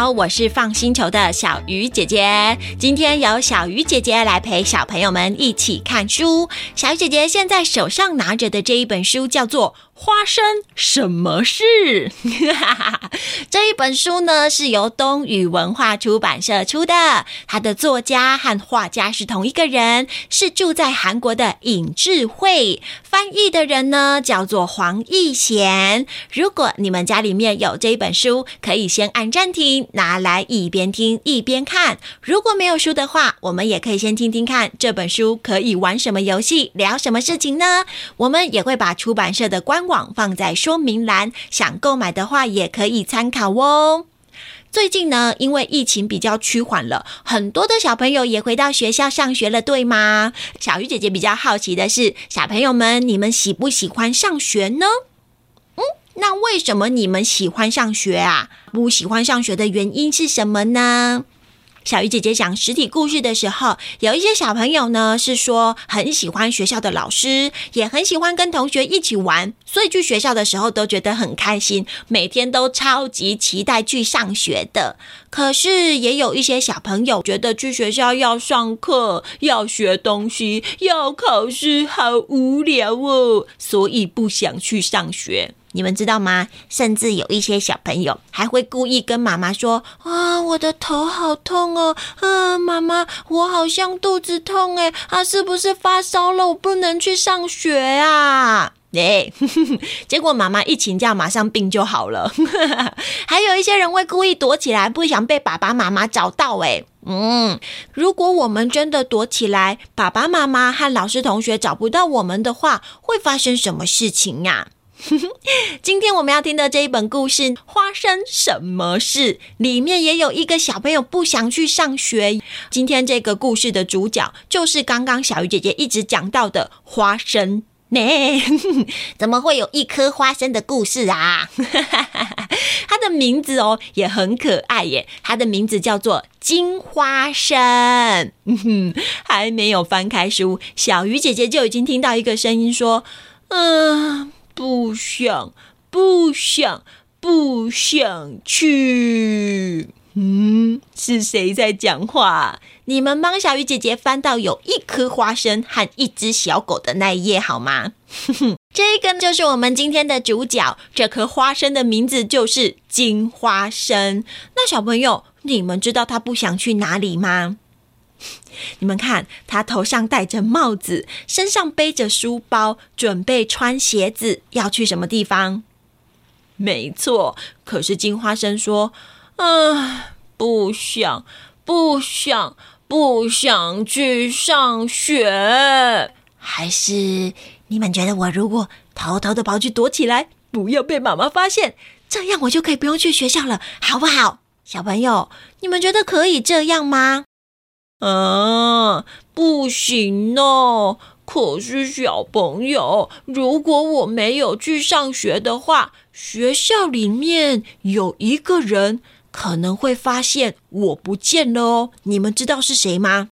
好，我是放星球的小鱼姐姐。今天由小鱼姐姐来陪小朋友们一起看书。小鱼姐姐现在手上拿着的这一本书叫做花生什么事？这一本书呢是由东宇文化出版社出的，它的作家和画家是同一个人，是住在韩国的尹智慧。翻译的人呢叫做黄义贤。如果你们家里面有这一本书，可以先按暂停，拿来一边听一边看。如果没有书的话，我们也可以先听听看这本书可以玩什么游戏，聊什么事情呢？我们也会把出版社的官网放在说明栏，想购买的话也可以参考哦。最近呢，因为疫情比较趋缓了，很多的小朋友也回到学校上学了，对吗？小鱼姐姐比较好奇的是，小朋友们，你们喜不喜欢上学呢？嗯，那为什么你们喜欢上学啊？不喜欢上学的原因是什么呢？小鱼姐姐讲实体故事的时候，有一些小朋友呢是说很喜欢学校的老师，也很喜欢跟同学一起玩，所以去学校的时候都觉得很开心，每天都超级期待去上学的。可是也有一些小朋友觉得去学校要上课、要学东西、要考试，好无聊哦，所以不想去上学。你们知道吗？甚至有一些小朋友还会故意跟妈妈说：“啊，我的头好痛哦！啊，妈妈，我好像肚子痛诶，啊，是不是发烧了？我不能去上学啊！”哎，结果妈妈一请假，马上病就好了。还有一些人会故意躲起来，不想被爸爸妈妈找到。哎，嗯，如果我们真的躲起来，爸爸妈妈和老师同学找不到我们的话，会发生什么事情呀？今天我们要听的这一本故事《花生什么事》里面也有一个小朋友不想去上学。今天这个故事的主角就是刚刚小鱼姐姐一直讲到的花生。呢？怎么会有一颗花生的故事啊？它的名字哦也很可爱耶，它的名字叫做金花生。还没有翻开书，小鱼姐姐就已经听到一个声音说：“嗯。”不想，不想，不想去。嗯，是谁在讲话？你们帮小鱼姐姐翻到有一颗花生和一只小狗的那一页好吗？这个就是我们今天的主角。这颗花生的名字就是金花生。那小朋友，你们知道他不想去哪里吗？你们看，他头上戴着帽子，身上背着书包，准备穿鞋子，要去什么地方？没错，可是金花生说：“啊，不想，不想，不想去上学。”还是你们觉得，我如果偷偷的跑去躲起来，不要被妈妈发现，这样我就可以不用去学校了，好不好？小朋友，你们觉得可以这样吗？啊，不行哦！可是小朋友，如果我没有去上学的话，学校里面有一个人可能会发现我不见了哦。你们知道是谁吗？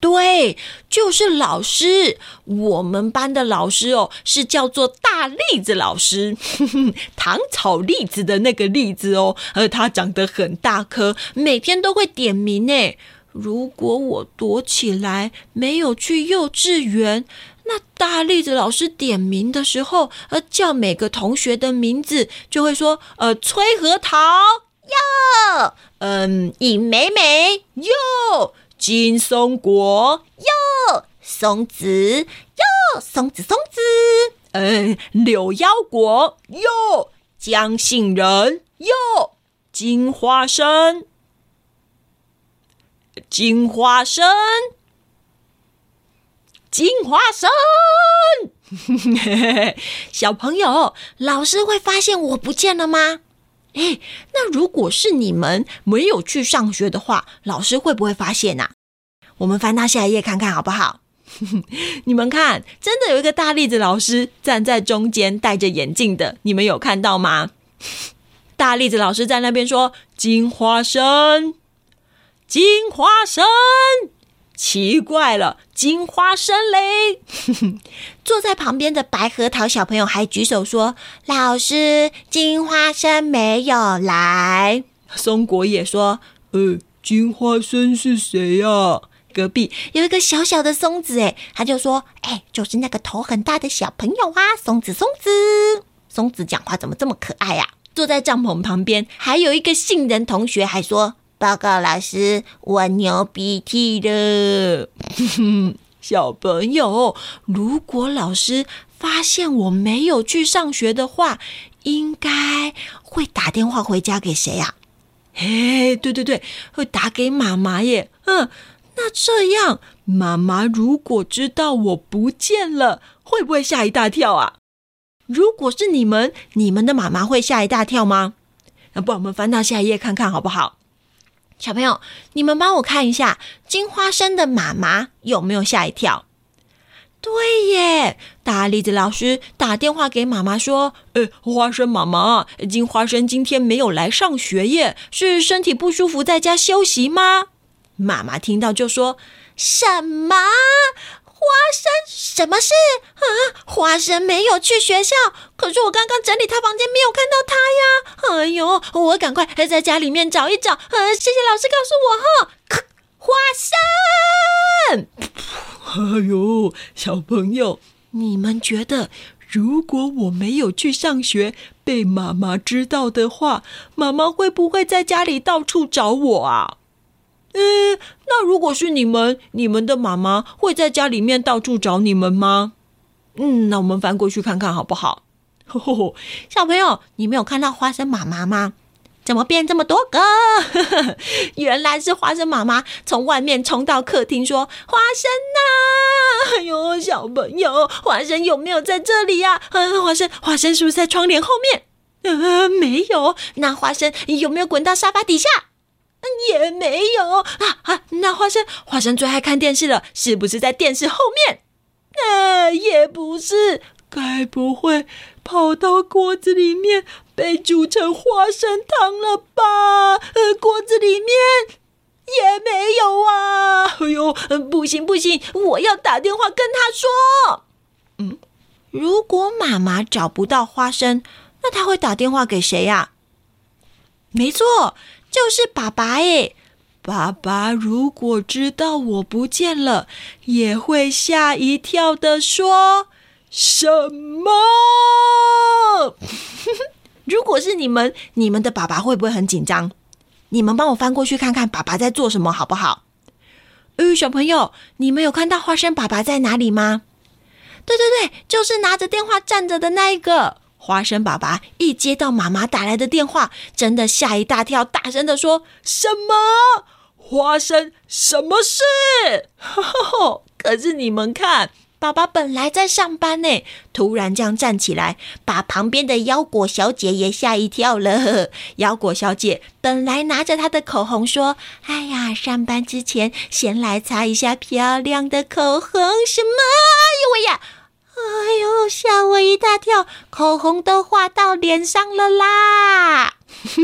对，就是老师。我们班的老师哦，是叫做大栗子老师，糖炒栗子的那个栗子哦，而他长得很大颗，每天都会点名诶。如果我躲起来，没有去幼稚园，那大栗子老师点名的时候，呃，叫每个同学的名字，就会说，呃，崔核桃哟，嗯，尹美美哟，金松果哟，松子哟，松子松子，嗯，柳腰果哟，江杏仁哟，金花生。金花生，金花生，小朋友，老师会发现我不见了吗？诶，那如果是你们没有去上学的话，老师会不会发现啊？我们翻到下一页看看好不好？你们看，真的有一个大栗子老师站在中间，戴着眼镜的，你们有看到吗？大栗子老师在那边说：“金花生。”金花生，奇怪了，金花生嘞！坐在旁边的白核桃小朋友还举手说：“老师，金花生没有来。”松果也说：“呃，金花生是谁呀？”隔壁有一个小小的松子，哎，他就说：“哎，就是那个头很大的小朋友啊，松子，松子。”松子讲话怎么这么可爱呀？坐在帐篷旁边，还有一个杏仁同学还说：“报告老师，我流鼻涕了。”小朋友，如果老师发现我没有去上学的话，应该会打电话回家给谁呀？嘿，对对对，会打给妈妈耶。嗯。那这样，妈妈如果知道我不见了，会不会吓一大跳啊？如果是你们，你们的妈妈会吓一大跳吗？那不我们翻到下一页看看好不好？小朋友，你们帮我看一下，金花生的妈妈有没有吓一跳？对耶，大栗子老师打电话给妈妈说：“呃，花生妈妈，金花生今天没有来上学耶，是身体不舒服，在家休息吗？”妈妈听到就说：“什么？花生？什么事？啊，花生没有去学校，可是我刚刚整理他房间，没有看到他呀！哎呦，我赶快在家里面找一找。呃，谢谢老师告诉我哈。花生，哎呦，小朋友，你们觉得，如果我没有去上学，被妈妈知道的话，妈妈会不会在家里到处找我啊？”嗯，那如果是你们，你们的妈妈会在家里面到处找你们吗？嗯，那我们翻过去看看好不好？吼 吼吼，小朋友，你没有看到花生妈妈吗？怎么变这么多个？原来是花生妈妈从外面冲到客厅说：“花生呐！哎呦，小朋友，花生有没有在这里呀？嗯，花生，花生是不是在窗帘后面？嗯，没有。那花生有没有滚到沙发底下？”也没有啊啊！那花生花生最爱看电视了，是不是在电视后面？呃，也不是，该不会跑到锅子里面被煮成花生汤了吧？呃，锅子里面也没有啊！哎呦，不行不行，我要打电话跟他说。嗯，如果妈妈找不到花生，那他会打电话给谁呀？没错。就是爸爸耶，爸爸如果知道我不见了，也会吓一跳的说。什么？如果是你们，你们的爸爸会不会很紧张？你们帮我翻过去看看，爸爸在做什么，好不好？呃，小朋友，你们有看到花生爸爸在哪里吗？对对对，就是拿着电话站着的那一个。花生爸爸一接到妈妈打来的电话，真的吓一大跳，大声的说：“什么？花生？什么事？”呵呵，可是你们看，爸爸本来在上班呢，突然这样站起来，把旁边的腰果小姐也吓一跳了。腰果小姐本来拿着她的口红说：“哎呀，上班之前先来擦一下漂亮的口红。”什么？哎呦喂呀！哎呦，吓我一大跳！口红都画到脸上了啦！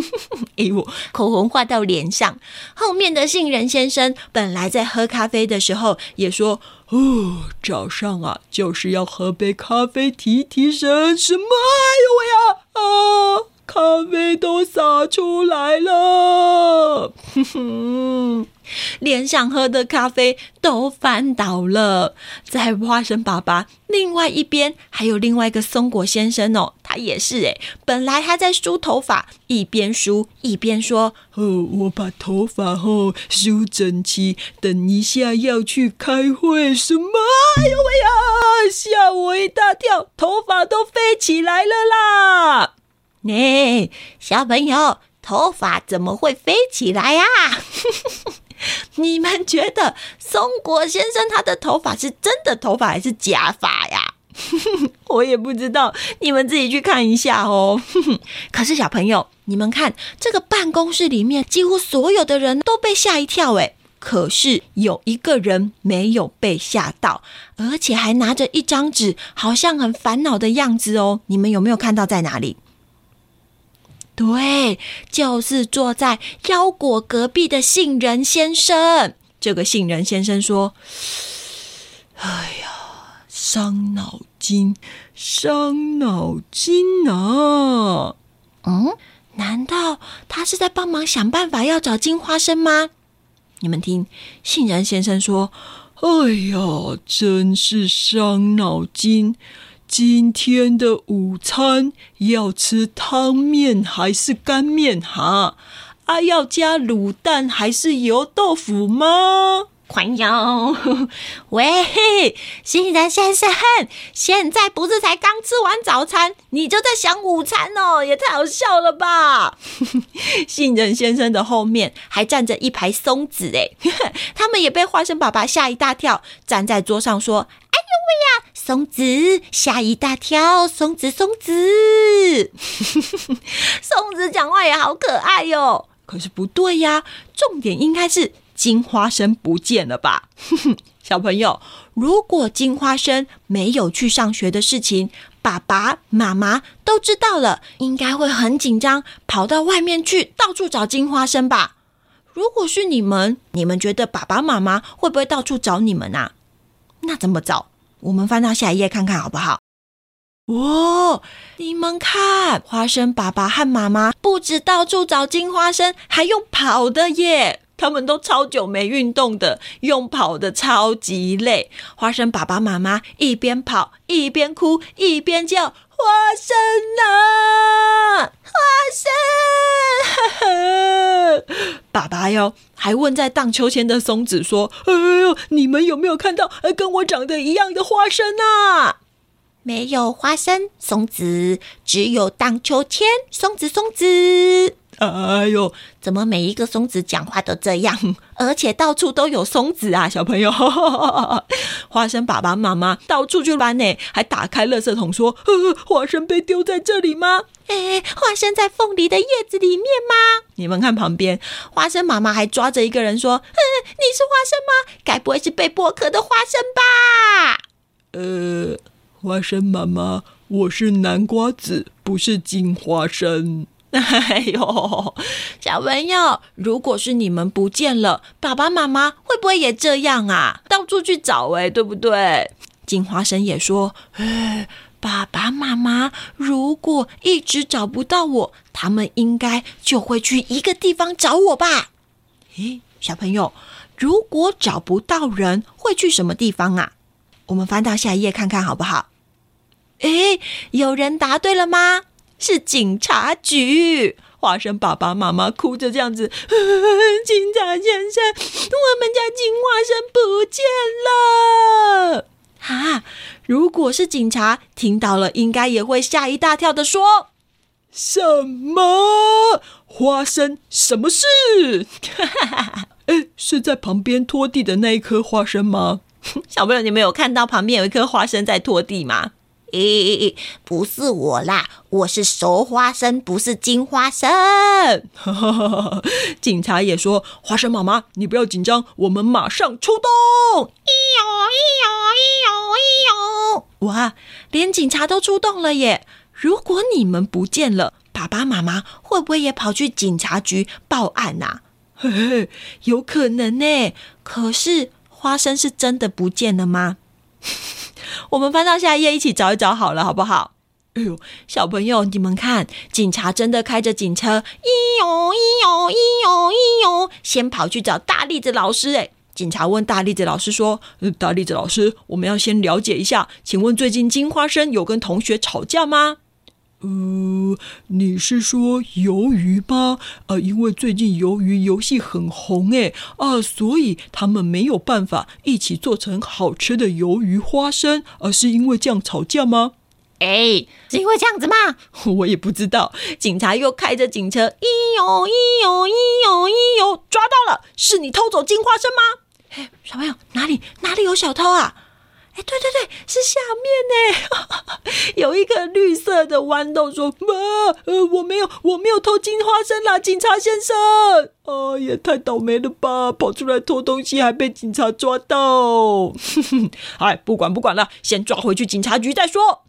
哎呦，口红画到脸上。后面的杏仁先生本来在喝咖啡的时候也说：“哦，早上啊，就是要喝杯咖啡提提神。”什么？哎呦喂呀！啊！咖啡都洒出来了，哼哼，连想喝的咖啡都翻倒了。在花生爸爸另外一边，还有另外一个松果先生哦，他也是诶，本来他在梳头发，一边梳一边说：“哦，我把头发哦梳整齐，等一下要去开会。”什么？哎呦喂呀！吓我一大跳，头发都飞起来了啦！哎，小朋友，头发怎么会飞起来呀？你们觉得松果先生他的头发是真的头发还是假发呀？我也不知道，你们自己去看一下哦。可是小朋友，你们看这个办公室里面，几乎所有的人都被吓一跳诶，可是有一个人没有被吓到，而且还拿着一张纸，好像很烦恼的样子哦。你们有没有看到在哪里？对，就是坐在腰果隔壁的杏仁先生。这个杏仁先生说：“哎呀，伤脑筋，伤脑筋啊！”嗯，难道他是在帮忙想办法要找金花生吗？你们听，杏仁先生说：“哎呀，真是伤脑筋！今天的午餐要吃汤面还是干面哈？啊，要加卤蛋还是油豆腐吗？”宽哟，喂，杏仁先生，现在不是才刚吃完早餐，你就在想午餐哦，也太好笑了吧！杏仁先生的后面还站着一排松子，哎，他们也被花生爸爸吓一大跳，站在桌上说：“哎呦喂呀，松子吓一大跳，松子松子，松子讲话也好可爱哟。”可是不对呀，重点应该是。金花生不见了吧？小朋友，如果金花生没有去上学的事情，爸爸妈妈都知道了，应该会很紧张，跑到外面去到处找金花生吧？如果是你们，你们觉得爸爸妈妈会不会到处找你们啊？那怎么找？我们翻到下一页看看好不好？哇，你们看，花生爸爸和妈妈不止到处找金花生，还用跑的耶！他们都超久没运动的，用跑的超级累。花生爸爸妈妈一边跑一边哭一边叫：“花生啊，花生！” 爸爸哟，还问在荡秋千的松子说：“哎呦，你们有没有看到跟我长得一样的花生啊？”没有花生，松子，只有荡秋千，松子，松子。哎呦，怎么每一个松子讲话都这样？而且到处都有松子啊，小朋友！花生爸爸妈妈到处去玩呢，还打开垃圾桶说：“，花生被丢在这里吗？”哎，花生在凤梨的叶子里面吗？你们看旁边，花生妈妈还抓着一个人说：“，你是花生吗？该不会是被剥壳的花生吧？”呃，花生妈妈，我是南瓜子，不是金花生。哎呦，小朋友，如果是你们不见了，爸爸妈妈会不会也这样啊？到处去找，哎，对不对？金花生也说：“哎，爸爸妈妈如果一直找不到我，他们应该就会去一个地方找我吧？”诶，小朋友，如果找不到人，会去什么地方啊？我们翻到下一页看看好不好？诶，有人答对了吗？是警察局，花生爸爸妈妈哭着这样子，警察先生，我们家金花生不见了！哈，如果是警察听到了，应该也会吓一大跳的说，说什么花生？什么事？哎，是在旁边拖地的那一颗花生吗？小朋友，你们有看到旁边有一颗花生在拖地吗？诶诶诶，不是我啦，我是熟花生，不是金花生。警察也说：“花生妈妈，你不要紧张，我们马上出动。”咦呦咦呦咦呦咦呦！哇，连警察都出动了耶！如果你们不见了，爸爸妈妈会不会也跑去警察局报案呐？嘿嘿，有可能呢。可是花生是真的不见了吗？我们翻到下一页，一起找一找好了，好不好？哎呦，小朋友，你们看，警察真的开着警车，咿呦咿呦咿呦咿呦，先跑去找大栗子老师。哎，警察问大栗子老师说：“大栗子老师，我们要先了解一下，请问最近金花生有跟同学吵架吗？”呃，你是说鱿鱼吗？呃，因为最近鱿鱼游戏很红诶啊，所以他们没有办法一起做成好吃的鱿鱼花生，而是因为这样吵架吗？哎，是因为这样子吗？我也不知道。警察又开着警车，咦呦咦呦咦呦咦呦，抓到了，是你偷走金花生吗？哎，小朋友，哪里哪里有小偷啊？哎，对对对，是下面呢，有一个绿色的豌豆说：“妈，呃，我没有，我没有偷金花生啦，警察先生。”啊，也太倒霉了吧，跑出来偷东西还被警察抓到。哎，不管不管了，先抓回去警察局再说。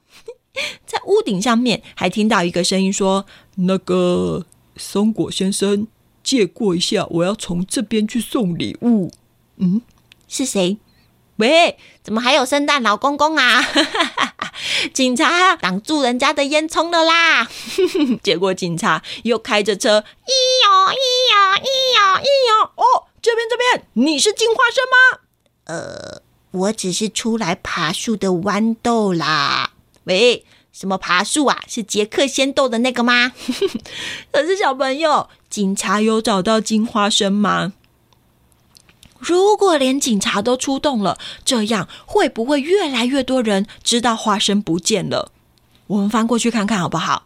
在屋顶上面还听到一个声音说：“那个松果先生，借过一下，我要从这边去送礼物。”嗯，是谁？喂，怎么还有圣诞老公公啊？警察挡住人家的烟囱了啦！结果警察又开着车，咿哟咿哟咿哟咿哟，哦，这边这边，你是金花生吗？呃，我只是出来爬树的豌豆啦。喂，什么爬树啊？是杰克仙豆的那个吗？可是小朋友，警察有找到金花生吗？如果连警察都出动了，这样会不会越来越多人知道花生不见了？我们翻过去看看好不好？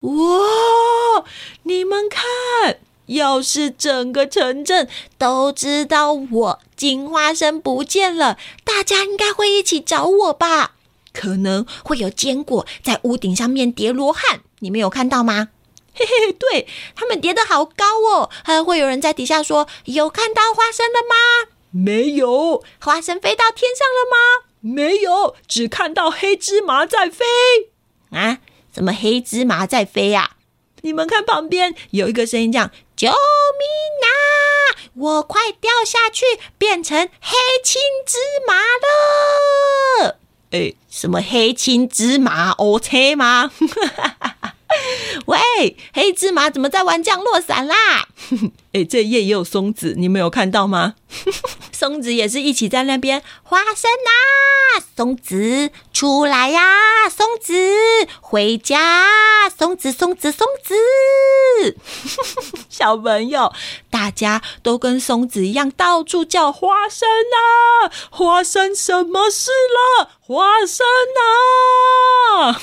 哇，你们看，要是整个城镇都知道我金花生不见了，大家应该会一起找我吧？可能会有坚果在屋顶上面叠罗汉，你们有看到吗？嘿嘿，对，他们叠得好高哦，还会有人在底下说：“有看到花生了吗？”没有。花生飞到天上了吗？没有，只看到黑芝麻在飞。啊？怎么黑芝麻在飞呀？你们看旁边有一个声音这样：“救命啊！我快掉下去，变成黑青芝麻了。”哎，什么黑青芝麻？OK 吗？喂，黑芝麻怎么在玩降落伞啦？哎，这页也有松子，你们有看到吗？松子也是一起在那边。花生啊，松子出来呀，啊，松子回家，松子松子松子。小朋友，大家都跟松子一样，到处叫花生啊！花生什么事了？花生啊！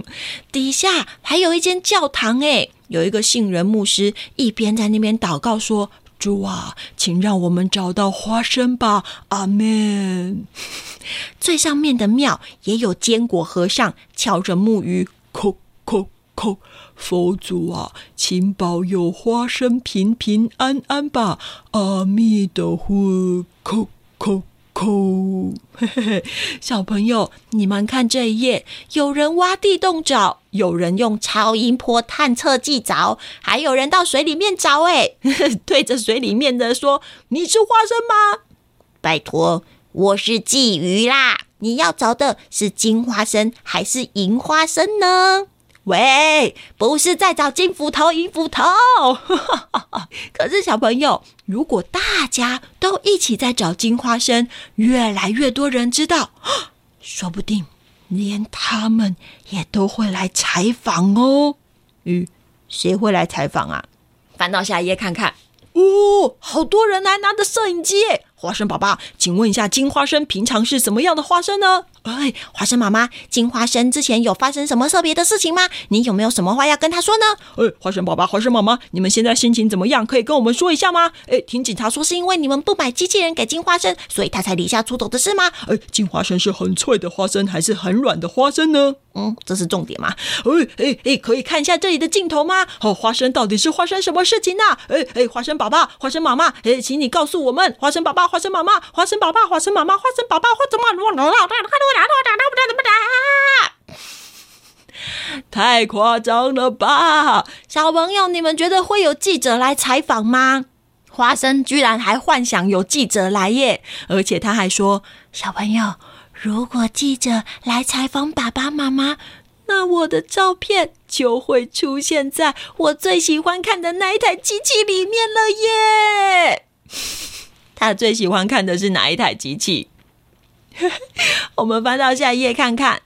底下还有一间教堂诶，有一个杏仁牧师一边在那边祷告说：“主啊，请让我们找到花生吧，阿门。”最上面的庙也有坚果和尚敲着木鱼，叩叩叩。佛祖啊，请保佑花生平平安安吧！阿弥陀佛，叩叩叩。嘿嘿嘿，小朋友，你们看这一页，有人挖地洞找，有人用超音波探测器找，还有人到水里面找。哎，对着水里面的说：“你是花生吗？”拜托，我是鲫鱼啦！你要找的是金花生还是银花生呢？喂，不是在找金斧头、银斧头。可是小朋友，如果大家都一起在找金花生，越来越多人知道，说不定连他们也都会来采访哦。嗯，谁会来采访啊？翻到下一页看看。哦，好多人来拿着摄影机。花生爸爸，请问一下，金花生平常是什么样的花生呢？哎，花生妈妈，金花生之前有发生什么特别的事情吗？你有没有什么话要跟他说呢？哎，花生宝宝，花生妈妈，你们现在心情怎么样？可以跟我们说一下吗？哎，听警察说是因为你们不买机器人给金花生，所以他才离家出走的事吗？哎，金花生是很脆的花生还是很软的花生呢？嗯，这是重点吗？哎哎哎，可以看一下这里的镜头吗？哦，花生到底是发生什么事情呢？哎哎，花生宝宝，花生妈妈，哎，请你告诉我们，花生爸爸，花生妈妈，花生爸爸，花生妈妈，花生爸爸，花生妈妈，太夸张了吧！小朋友，你们觉得会有记者来采访吗？花生居然还幻想有记者来耶！而且他还说：“小朋友，如果记者来采访爸爸妈妈，那我的照片就会出现在我最喜欢看的那一台机器里面了耶！”他最喜欢看的是哪一台机器？我们翻到下一页看看。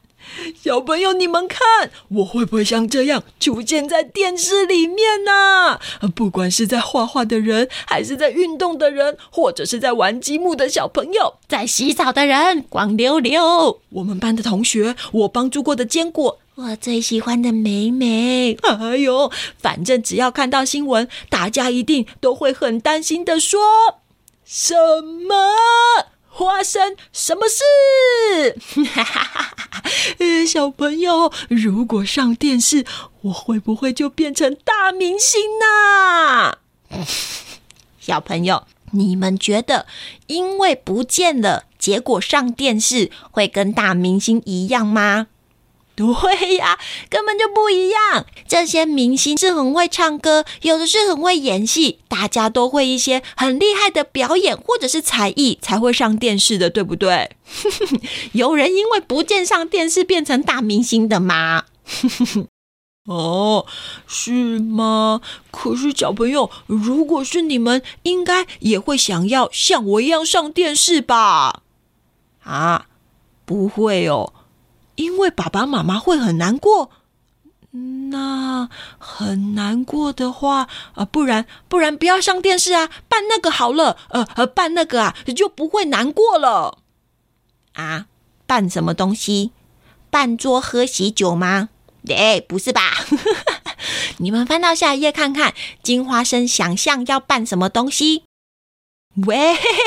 小朋友，你们看，我会不会像这样出现在电视里面呢？不管是在画画的人，还是在运动的人，或者是在玩积木的小朋友，在洗澡的人，光溜溜。我们班的同学，我帮助过的坚果，我最喜欢的美美。哎呦，反正只要看到新闻，大家一定都会很担心的说：什么？花生什么事？小朋友，如果上电视，我会不会就变成大明星呢？小朋友，你们觉得，因为不见了，结果上电视会跟大明星一样吗？对呀，根本就不一样。这些明星是很会唱歌，有的是很会演戏，大家都会一些很厉害的表演或者是才艺才会上电视的，对不对？有人因为不见上电视变成大明星的吗？哦，是吗？可是小朋友，如果是你们，应该也会想要像我一样上电视吧？啊，不会哦。因为爸爸妈妈会很难过，那很难过的话啊，不然不然不要上电视啊，办那个好了，呃呃，办那个啊，就不会难过了啊。办什么东西？办桌喝喜酒吗？哎，不是吧？你们翻到下一页看看，金花生想象要办什么东西？喂，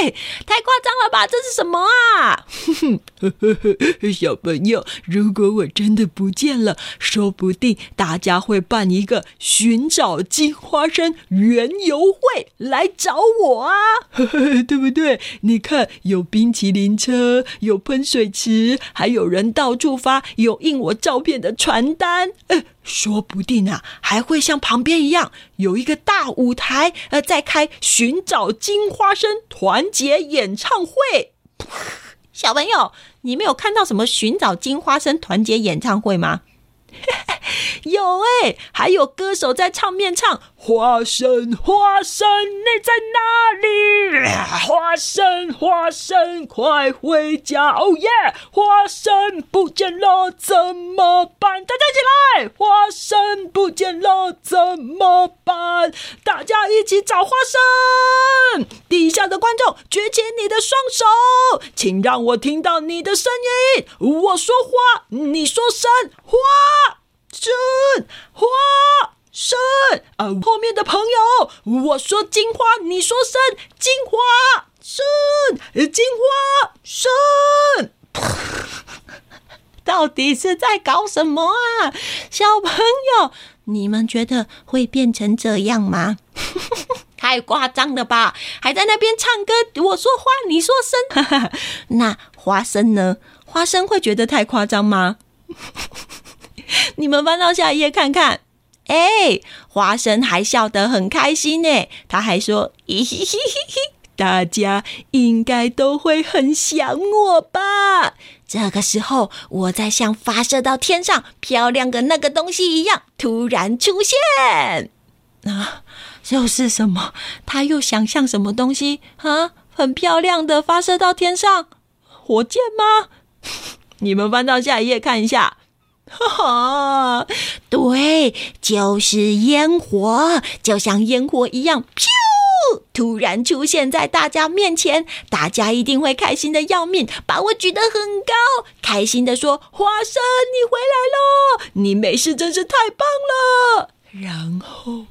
太夸张了吧？这是什么啊？小朋友，如果我真的不见了，说不定大家会办一个寻找金花生园游会来找我啊，对不对？你看，有冰淇淋车，有喷水池，还有人到处发有印我照片的传单。说不定啊，还会像旁边一样有一个大舞台，呃，在开寻找金花生团结演唱会。小朋友，你没有看到什么寻找金花生团结演唱会吗？有哎、还有歌手在唱面唱花生花生，你在哪里？花生花生，快回家！哦耶！花生不见了怎么办？大家一起来！花生不见了怎么办？大家一起找花生！底下的观众举起你的双手，请让我听到你的声音。我说花，你说声花。生花生啊！后面的朋友，我说金花，你说生金花生金花生，到底是在搞什么啊？小朋友，你们觉得会变成这样吗？太夸张了吧！还在那边唱歌，我说花，你说生，那花生呢？花生会觉得太夸张吗？你们翻到下一页看看，哎，花生还笑得很开心呢。他还说：“咦嘿嘿嘿，大家应该都会很想我吧？”这个时候，我在像发射到天上漂亮的那个东西一样突然出现啊！又是什么？他又想象什么东西啊？很漂亮的发射到天上，火箭吗？你们翻到下一页看一下。哈哈，对，就是烟火，就像烟火一样，咻！突然出现在大家面前，大家一定会开心的要命，把我举得很高，开心的说：“花生，你回来了，你没事真是太棒了。”然后，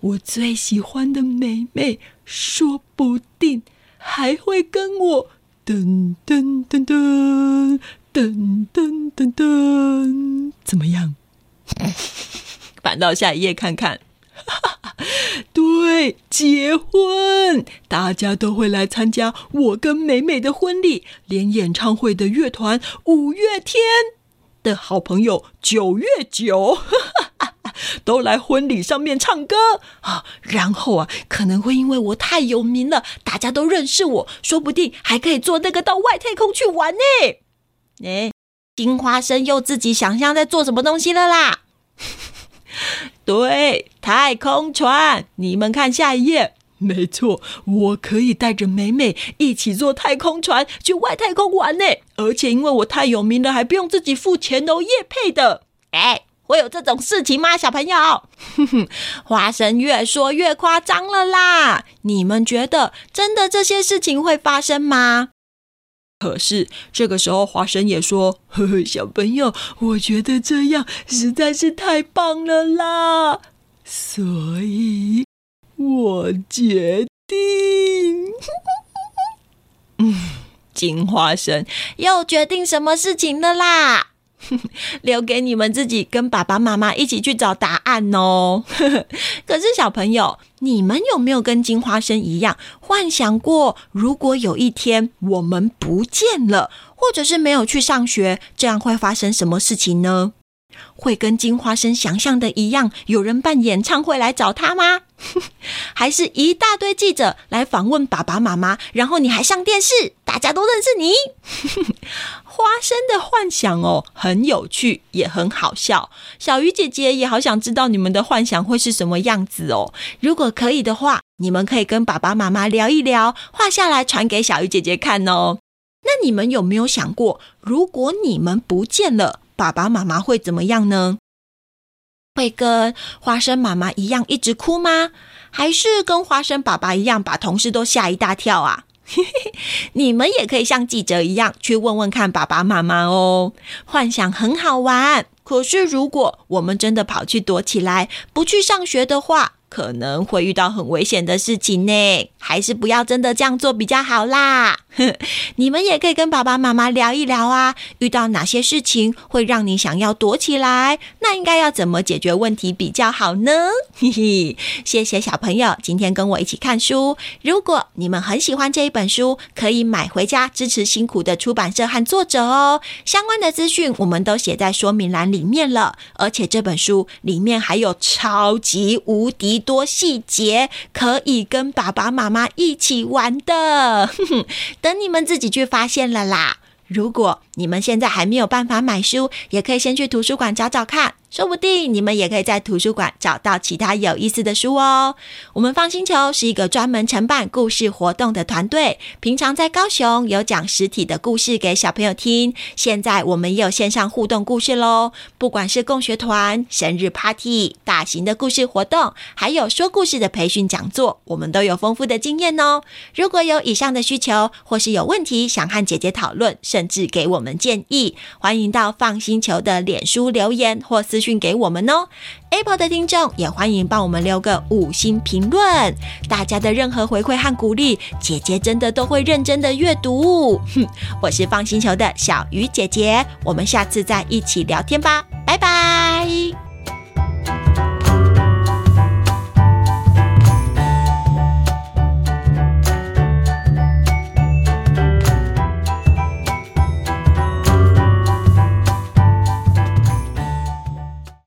我最喜欢的妹妹，说不定还会跟我噔噔噔噔。噔噔噔噔，怎么样？翻到下一页看看。对，结婚，大家都会来参加我跟美美的婚礼，连演唱会的乐团五月天的好朋友九月九 都来婚礼上面唱歌啊。然后啊，可能会因为我太有名了，大家都认识我，说不定还可以坐那个到外太空去玩呢。哎，金花生又自己想象在做什么东西了啦？对，太空船，你们看下一页。没错，我可以带着美美一起坐太空船去外太空玩呢。而且因为我太有名了，还不用自己付钱哦，业配的。哎，会有这种事情吗，小朋友？哼哼，花生越说越夸张了啦。你们觉得真的这些事情会发生吗？可是这个时候，花生也说：“呵呵，小朋友，我觉得这样实在是太棒了啦，所以我决定，嗯，金花生又决定什么事情了啦？” 留给你们自己跟爸爸妈妈一起去找答案哦。可是小朋友，你们有没有跟金花生一样幻想过，如果有一天我们不见了，或者是没有去上学，这样会发生什么事情呢？会跟金花生想象的一样，有人办演唱会来找他吗？还是一大堆记者来访问爸爸妈妈，然后你还上电视，大家都认识你？花生的幻想哦，很有趣，也很好笑。小鱼姐姐也好想知道你们的幻想会是什么样子哦。如果可以的话，你们可以跟爸爸妈妈聊一聊，画下来传给小鱼姐姐看哦。那你们有没有想过，如果你们不见了，爸爸妈妈会怎么样呢？会跟花生妈妈一样一直哭吗？还是跟花生爸爸一样把同事都吓一大跳啊？你们也可以像记者一样去问问看爸爸妈妈哦。幻想很好玩，可是如果我们真的跑去躲起来，不去上学的话，可能会遇到很危险的事情呢，还是不要真的这样做比较好啦。你们也可以跟爸爸妈妈聊一聊啊，遇到哪些事情会让你想要躲起来？那应该要怎么解决问题比较好呢？嘿嘿，谢谢小朋友今天跟我一起看书。如果你们很喜欢这一本书，可以买回家支持辛苦的出版社和作者哦。相关的资讯我们都写在说明栏里面了，而且这本书里面还有超级无敌多细节可以跟爸爸妈妈一起玩的，等你们自己去发现了啦。如果你们现在还没有办法买书，也可以先去图书馆找找看。说不定你们也可以在图书馆找到其他有意思的书哦。我们放星球是一个专门承办故事活动的团队，平常在高雄有讲实体的故事给小朋友听，现在我们也有线上互动故事喽。不管是共学团、生日 party、大型的故事活动，还有说故事的培训讲座，我们都有丰富的经验哦。如果有以上的需求，或是有问题想和姐姐讨论，甚至给我们建议，欢迎到放星球的脸书留言或私讯给我们哦，Apple 的听众也欢迎帮我们留个五星评论。大家的任何回馈和鼓励，姐姐真的都会认真的阅读。哼，我是放星球的小鱼姐姐，我们下次再一起聊天吧。拜拜